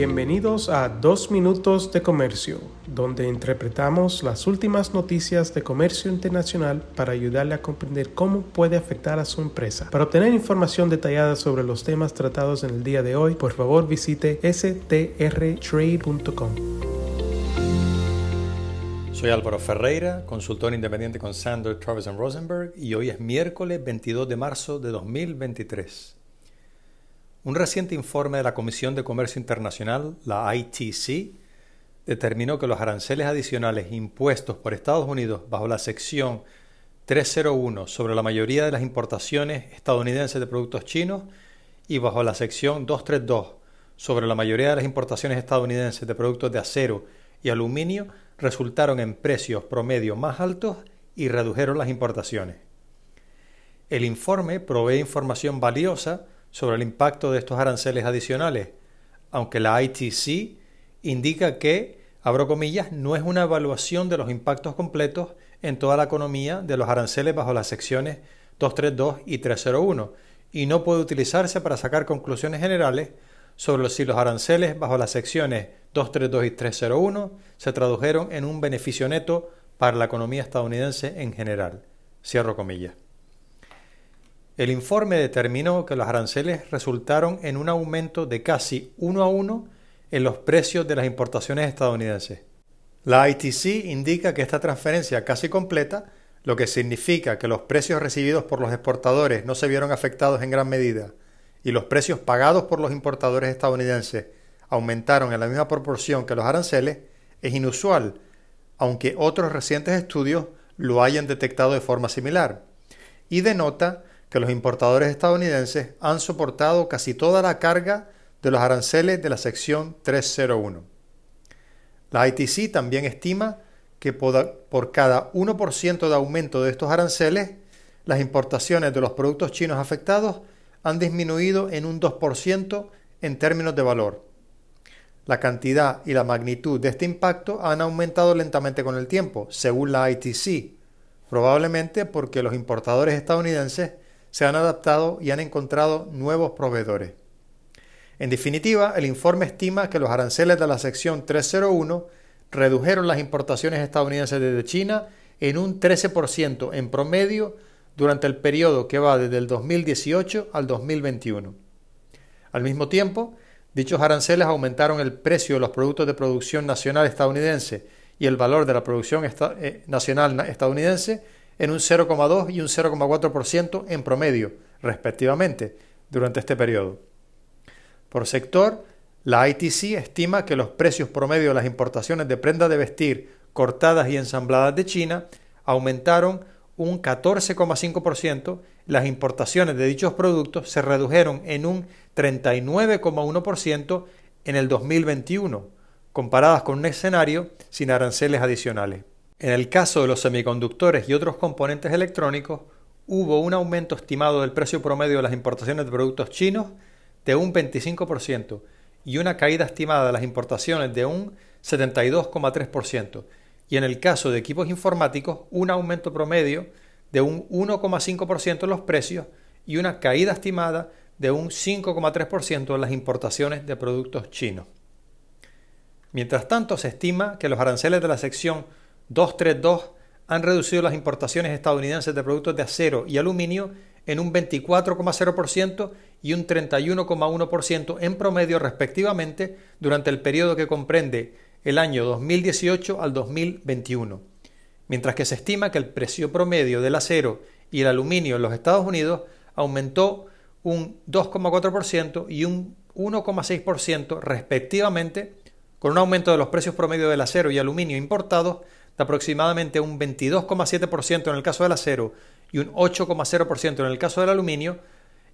Bienvenidos a Dos Minutos de Comercio, donde interpretamos las últimas noticias de comercio internacional para ayudarle a comprender cómo puede afectar a su empresa. Para obtener información detallada sobre los temas tratados en el día de hoy, por favor visite strtrade.com. Soy Álvaro Ferreira, consultor independiente con Sander, Travis Rosenberg, y hoy es miércoles 22 de marzo de 2023. Un reciente informe de la Comisión de Comercio Internacional, la ITC, determinó que los aranceles adicionales impuestos por Estados Unidos bajo la sección 301 sobre la mayoría de las importaciones estadounidenses de productos chinos y bajo la sección 232 sobre la mayoría de las importaciones estadounidenses de productos de acero y aluminio resultaron en precios promedio más altos y redujeron las importaciones. El informe provee información valiosa sobre el impacto de estos aranceles adicionales, aunque la ITC indica que, abro comillas, no es una evaluación de los impactos completos en toda la economía de los aranceles bajo las secciones 232 y 301 y no puede utilizarse para sacar conclusiones generales sobre si los aranceles bajo las secciones 232 y 301 se tradujeron en un beneficio neto para la economía estadounidense en general. Cierro comillas. El informe determinó que los aranceles resultaron en un aumento de casi uno a uno en los precios de las importaciones estadounidenses. La ITC indica que esta transferencia casi completa, lo que significa que los precios recibidos por los exportadores no se vieron afectados en gran medida y los precios pagados por los importadores estadounidenses aumentaron en la misma proporción que los aranceles, es inusual, aunque otros recientes estudios lo hayan detectado de forma similar, y denota que los importadores estadounidenses han soportado casi toda la carga de los aranceles de la sección 301. La ITC también estima que por cada 1% de aumento de estos aranceles, las importaciones de los productos chinos afectados han disminuido en un 2% en términos de valor. La cantidad y la magnitud de este impacto han aumentado lentamente con el tiempo, según la ITC, probablemente porque los importadores estadounidenses se han adaptado y han encontrado nuevos proveedores. En definitiva, el informe estima que los aranceles de la sección 301 redujeron las importaciones estadounidenses desde China en un 13% en promedio durante el periodo que va desde el 2018 al 2021. Al mismo tiempo, dichos aranceles aumentaron el precio de los productos de producción nacional estadounidense y el valor de la producción eh, nacional estadounidense en un 0,2 y un 0,4% en promedio, respectivamente, durante este periodo. Por sector, la ITC estima que los precios promedio de las importaciones de prendas de vestir cortadas y ensambladas de China aumentaron un 14,5%, las importaciones de dichos productos se redujeron en un 39,1% en el 2021, comparadas con un escenario sin aranceles adicionales. En el caso de los semiconductores y otros componentes electrónicos, hubo un aumento estimado del precio promedio de las importaciones de productos chinos de un 25% y una caída estimada de las importaciones de un 72,3%, y en el caso de equipos informáticos, un aumento promedio de un 1,5% en los precios y una caída estimada de un 5,3% en las importaciones de productos chinos. Mientras tanto, se estima que los aranceles de la sección 232 han reducido las importaciones estadounidenses de productos de acero y aluminio en un 24,0% y un 31,1% en promedio respectivamente durante el periodo que comprende el año 2018 al 2021, mientras que se estima que el precio promedio del acero y el aluminio en los Estados Unidos aumentó un 2,4% y un 1,6% respectivamente, con un aumento de los precios promedio del acero y aluminio importados de aproximadamente un 22,7% en el caso del acero y un 8,0% en el caso del aluminio,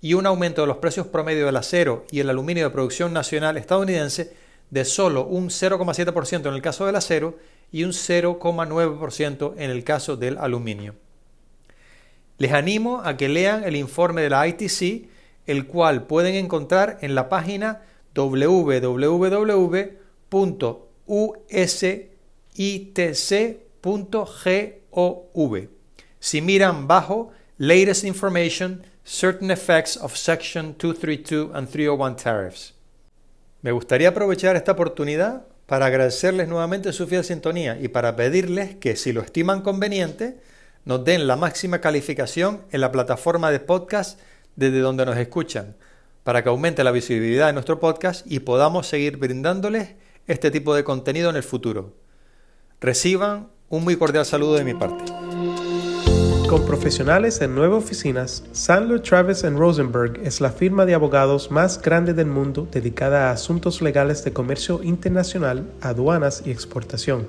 y un aumento de los precios promedio del acero y el aluminio de producción nacional estadounidense de solo un 0,7% en el caso del acero y un 0,9% en el caso del aluminio. Les animo a que lean el informe de la ITC, el cual pueden encontrar en la página www.us itc.gov. Si miran bajo Latest Information, Certain Effects of Section 232 and 301 Tariffs. Me gustaría aprovechar esta oportunidad para agradecerles nuevamente su fiel sintonía y para pedirles que si lo estiman conveniente, nos den la máxima calificación en la plataforma de podcast desde donde nos escuchan, para que aumente la visibilidad de nuestro podcast y podamos seguir brindándoles este tipo de contenido en el futuro. Reciban un muy cordial saludo de mi parte. Con profesionales en nueve oficinas, Sandler Travis Rosenberg es la firma de abogados más grande del mundo dedicada a asuntos legales de comercio internacional, aduanas y exportación.